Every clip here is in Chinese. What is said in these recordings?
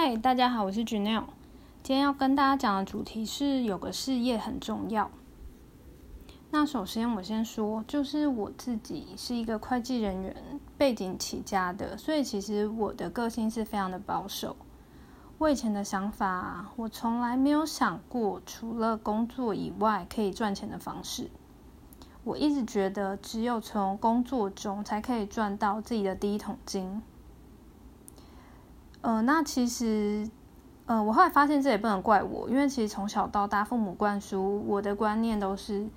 嗨，大家好，我是 Janelle。今天要跟大家讲的主题是有个事业很重要。那首先我先说，就是我自己是一个会计人员背景起家的，所以其实我的个性是非常的保守。我以前的想法，我从来没有想过除了工作以外可以赚钱的方式。我一直觉得，只有从工作中才可以赚到自己的第一桶金。呃，那其实，呃，我后来发现这也不能怪我，因为其实从小到大，父母灌输我的观念都是，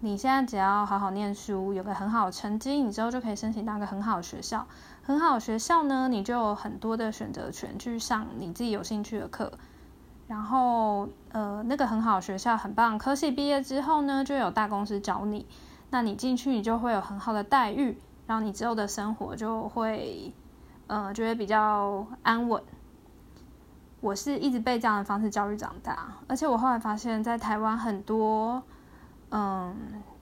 你现在只要好好念书，有个很好的成绩，你之后就可以申请到一个很好的学校。很好的学校呢，你就有很多的选择权去上你自己有兴趣的课。然后，呃，那个很好的学校很棒，科系毕业之后呢，就有大公司找你，那你进去你就会有很好的待遇，然后你之后的生活就会。嗯，觉得比较安稳。我是一直被这样的方式教育长大，而且我后来发现，在台湾很多，嗯，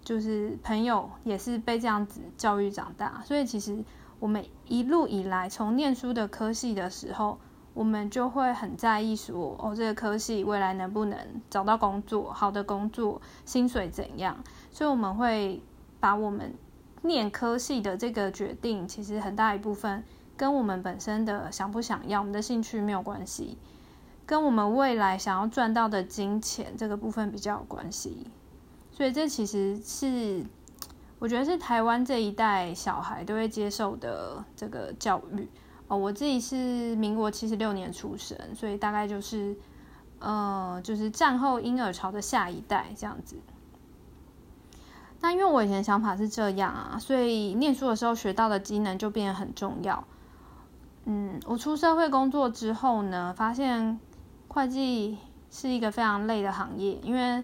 就是朋友也是被这样子教育长大。所以其实我们一路以来，从念书的科系的时候，我们就会很在意说，哦，这个科系未来能不能找到工作，好的工作，薪水怎样？所以我们会把我们念科系的这个决定，其实很大一部分。跟我们本身的想不想要，我们的兴趣没有关系，跟我们未来想要赚到的金钱这个部分比较有关系。所以这其实是我觉得是台湾这一代小孩都会接受的这个教育哦。我自己是民国七十六年出生，所以大概就是呃，就是战后婴儿潮的下一代这样子。那因为我以前想法是这样啊，所以念书的时候学到的技能就变得很重要。嗯，我出社会工作之后呢，发现会计是一个非常累的行业，因为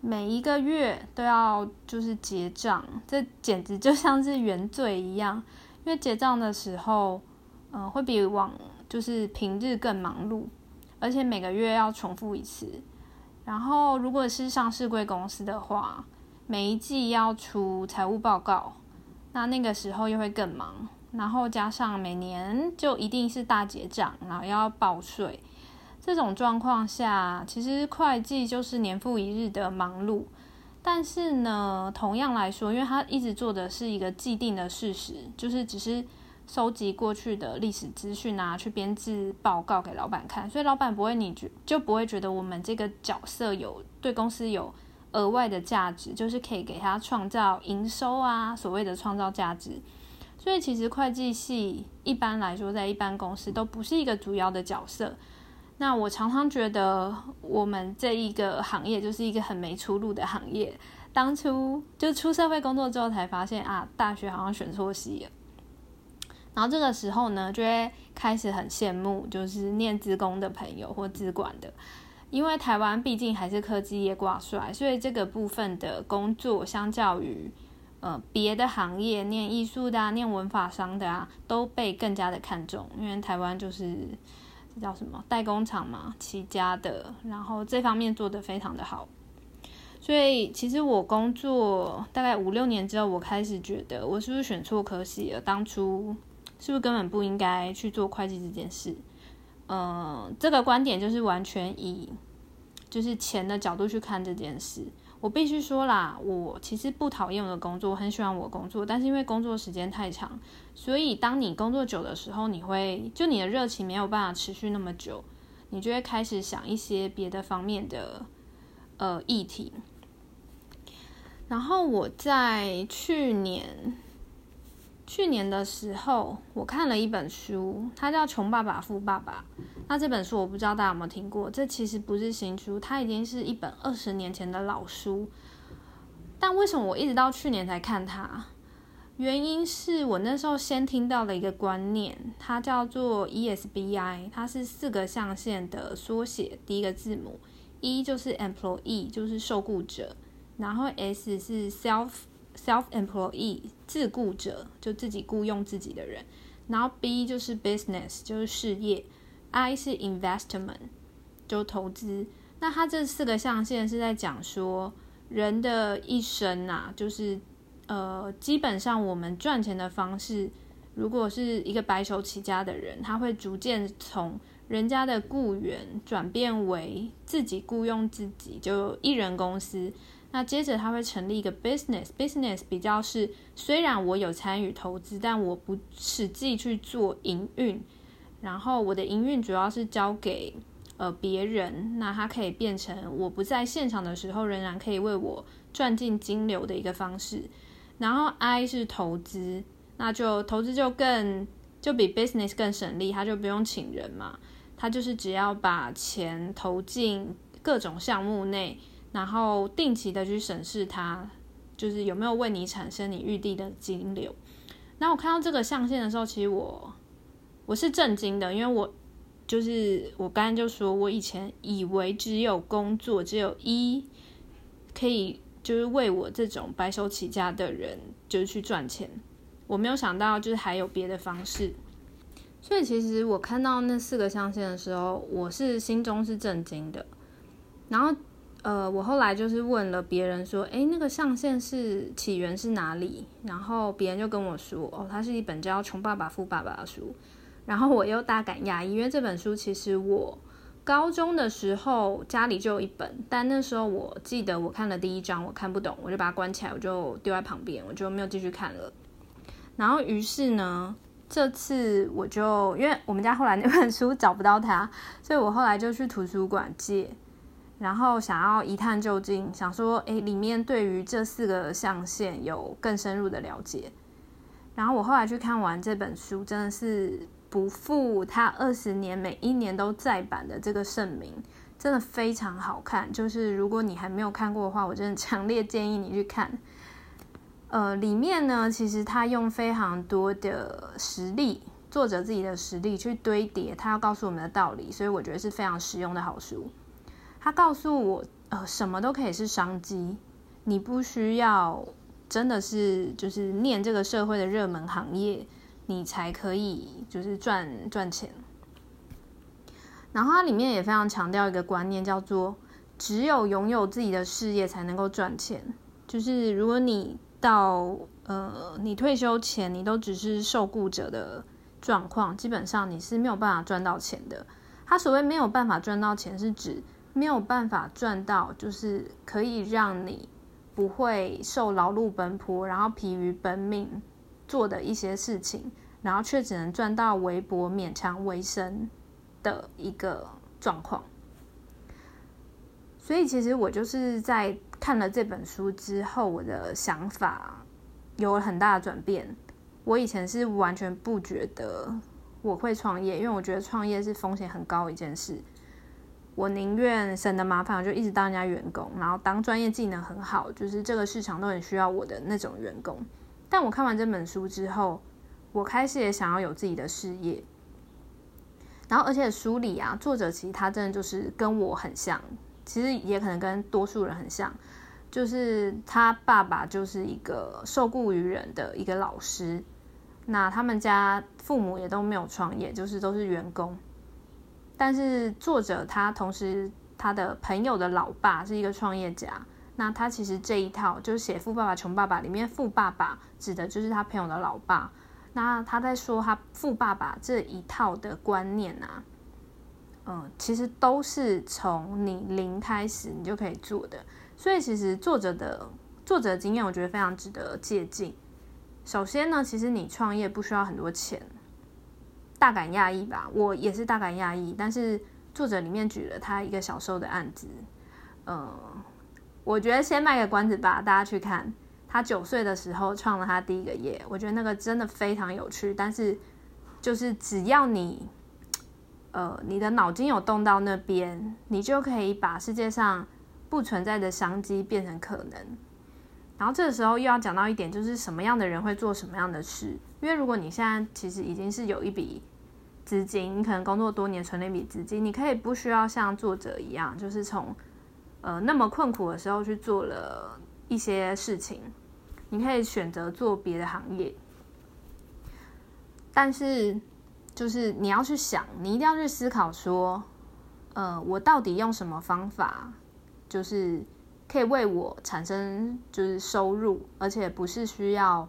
每一个月都要就是结账，这简直就像是原罪一样。因为结账的时候，嗯，会比往就是平日更忙碌，而且每个月要重复一次。然后如果是上市贵公司的话，每一季要出财务报告，那那个时候又会更忙。然后加上每年就一定是大结账，然后要报税，这种状况下，其实会计就是年复一日的忙碌。但是呢，同样来说，因为他一直做的是一个既定的事实，就是只是收集过去的历史资讯啊，去编制报告给老板看，所以老板不会你觉就不会觉得我们这个角色有对公司有额外的价值，就是可以给他创造营收啊，所谓的创造价值。所以其实会计系一般来说，在一般公司都不是一个主要的角色。那我常常觉得，我们这一个行业就是一个很没出路的行业。当初就出社会工作之后，才发现啊，大学好像选错系了。然后这个时候呢，就会开始很羡慕，就是念资工的朋友或资管的，因为台湾毕竟还是科技业挂帅，所以这个部分的工作相较于。呃，别的行业念艺术的、念文法商的啊，都被更加的看重，因为台湾就是这叫什么代工厂嘛起家的，然后这方面做得非常的好。所以其实我工作大概五六年之后，我开始觉得我是不是选错科系了？当初是不是根本不应该去做会计这件事？嗯，这个观点就是完全以就是钱的角度去看这件事。我必须说啦，我其实不讨厌我的工作，我很喜欢我工作，但是因为工作时间太长，所以当你工作久的时候，你会就你的热情没有办法持续那么久，你就会开始想一些别的方面的呃议题。然后我在去年。去年的时候，我看了一本书，它叫《穷爸爸富爸爸》。那这本书我不知道大家有没有听过，这其实不是新书，它已经是一本二十年前的老书。但为什么我一直到去年才看它？原因是我那时候先听到了一个观念，它叫做 ESBI，它是四个象限的缩写，第一个字母 E 就是 Employee，就是受雇者，然后 S 是 Self。Self-employee 自雇者就自己雇佣自己的人，然后 B 就是 business 就是事业，I 是 investment 就投资。那它这四个象限是在讲说人的一生啊，就是呃基本上我们赚钱的方式如果是一个白手起家的人，他会逐渐从人家的雇员转变为自己雇佣自己，就一人公司。那接着他会成立一个 business，business 比较是虽然我有参与投资，但我不实际去做营运，然后我的营运主要是交给呃别人，那它可以变成我不在现场的时候，仍然可以为我赚进金流的一个方式。然后 I 是投资，那就投资就更就比 business 更省力，他就不用请人嘛，他就是只要把钱投进各种项目内。然后定期的去审视它，就是有没有为你产生你预定的金流。那我看到这个象限的时候，其实我我是震惊的，因为我就是我刚刚就说，我以前以为只有工作，只有一可以就是为我这种白手起家的人就是去赚钱，我没有想到就是还有别的方式。所以其实我看到那四个象限的时候，我是心中是震惊的，然后。呃，我后来就是问了别人说，诶，那个象限是起源是哪里？然后别人就跟我说，哦，它是一本叫《穷爸爸富爸爸》的书。然后我又大感讶异，因为这本书其实我高中的时候家里就有一本，但那时候我记得我看了第一章，我看不懂，我就把它关起来，我就丢在旁边，我就没有继续看了。然后于是呢，这次我就因为我们家后来那本书找不到它，所以我后来就去图书馆借。然后想要一探究竟，想说，诶，里面对于这四个象限有更深入的了解。然后我后来去看完这本书，真的是不负它二十年每一年都再版的这个盛名，真的非常好看。就是如果你还没有看过的话，我真的强烈建议你去看。呃，里面呢，其实他用非常多的实例，作者自己的实例去堆叠他要告诉我们的道理，所以我觉得是非常实用的好书。他告诉我，呃，什么都可以是商机，你不需要真的是就是念这个社会的热门行业，你才可以就是赚赚钱。然后它里面也非常强调一个观念，叫做只有拥有自己的事业才能够赚钱。就是如果你到呃你退休前你都只是受雇者的状况，基本上你是没有办法赚到钱的。他所谓没有办法赚到钱，是指没有办法赚到，就是可以让你不会受劳碌奔波，然后疲于奔命做的一些事情，然后却只能赚到微薄、勉强为生的一个状况。所以，其实我就是在看了这本书之后，我的想法有了很大的转变。我以前是完全不觉得我会创业，因为我觉得创业是风险很高一件事。我宁愿省得麻烦，我就一直当人家员工，然后当专业技能很好，就是这个市场都很需要我的那种员工。但我看完这本书之后，我开始也想要有自己的事业。然后，而且书里啊，作者其实他真的就是跟我很像，其实也可能跟多数人很像，就是他爸爸就是一个受雇于人的一个老师，那他们家父母也都没有创业，就是都是员工。但是作者他同时他的朋友的老爸是一个创业家，那他其实这一套就是写《富爸爸穷爸爸》里面富爸爸指的就是他朋友的老爸，那他在说他富爸爸这一套的观念啊，嗯，其实都是从你零开始你就可以做的，所以其实作者的作者的经验我觉得非常值得借鉴。首先呢，其实你创业不需要很多钱。大感讶异吧，我也是大感讶异。但是作者里面举了他一个小时候的案子，嗯，我觉得先卖个关子吧，大家去看。他九岁的时候创了他第一个业，我觉得那个真的非常有趣。但是就是只要你，呃，你的脑筋有动到那边，你就可以把世界上不存在的商机变成可能。然后这个时候又要讲到一点，就是什么样的人会做什么样的事。因为如果你现在其实已经是有一笔资金，你可能工作多年存了一笔资金，你可以不需要像作者一样，就是从呃那么困苦的时候去做了一些事情，你可以选择做别的行业。但是就是你要去想，你一定要去思考说，呃，我到底用什么方法，就是可以为我产生就是收入，而且不是需要。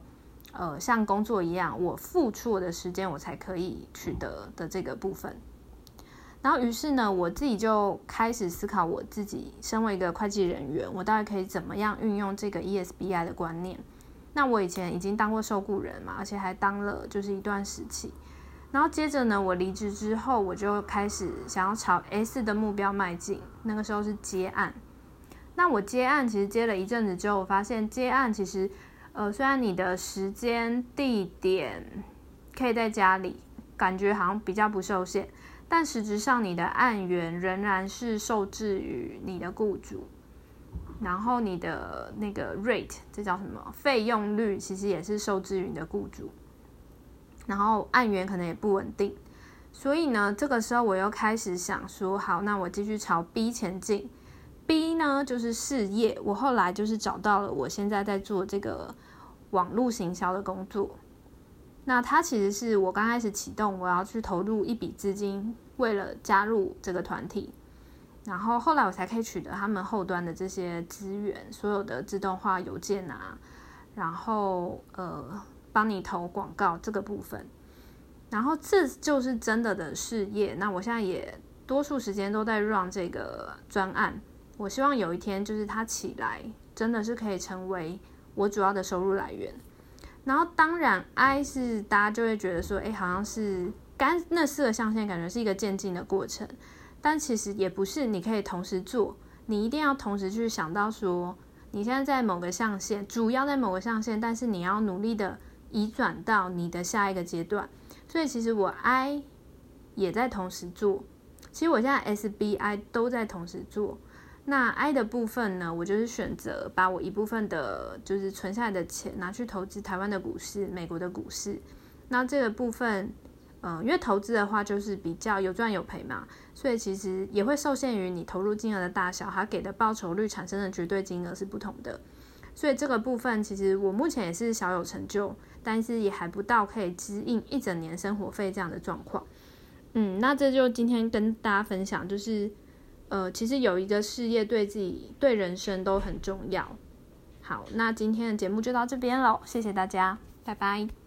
呃像工作一样，我付出我的时间，我才可以取得的这个部分。然后于是呢，我自己就开始思考，我自己身为一个会计人员，我到底可以怎么样运用这个 ESBI 的观念。那我以前已经当过受雇人嘛，而且还当了就是一段时期。然后接着呢，我离职之后，我就开始想要朝 S 的目标迈进。那个时候是接案。那我接案其实接了一阵子之后，我发现接案其实，呃，虽然你的时间地点可以在家里，感觉好像比较不受限，但实质上你的案源仍然是受制于你的雇主，然后你的那个 rate，这叫什么？费用率其实也是受制于你的雇主。然后案源可能也不稳定，所以呢，这个时候我又开始想说，好，那我继续朝 B 前进。B 呢就是事业，我后来就是找到了我现在在做这个网络行销的工作。那它其实是我刚开始启动，我要去投入一笔资金，为了加入这个团体，然后后来我才可以取得他们后端的这些资源，所有的自动化邮件啊，然后呃。帮你投广告这个部分，然后这就是真的的事业。那我现在也多数时间都在 run 这个专案。我希望有一天就是它起来，真的是可以成为我主要的收入来源。然后当然，I 是大家就会觉得说，哎，好像是刚那四个象限，感觉是一个渐进的过程。但其实也不是，你可以同时做，你一定要同时去想到说，你现在在某个象限，主要在某个象限，但是你要努力的。移转到你的下一个阶段，所以其实我 I 也在同时做，其实我现在 S B I 都在同时做。那 I 的部分呢，我就是选择把我一部分的，就是存下来的钱拿去投资台湾的股市、美国的股市。那这个部分，嗯，因为投资的话就是比较有赚有赔嘛，所以其实也会受限于你投入金额的大小，它给的报酬率产生的绝对金额是不同的。所以这个部分其实我目前也是小有成就，但是也还不到可以支应一整年生活费这样的状况。嗯，那这就今天跟大家分享，就是呃，其实有一个事业对自己、对人生都很重要。好，那今天的节目就到这边喽，谢谢大家，拜拜。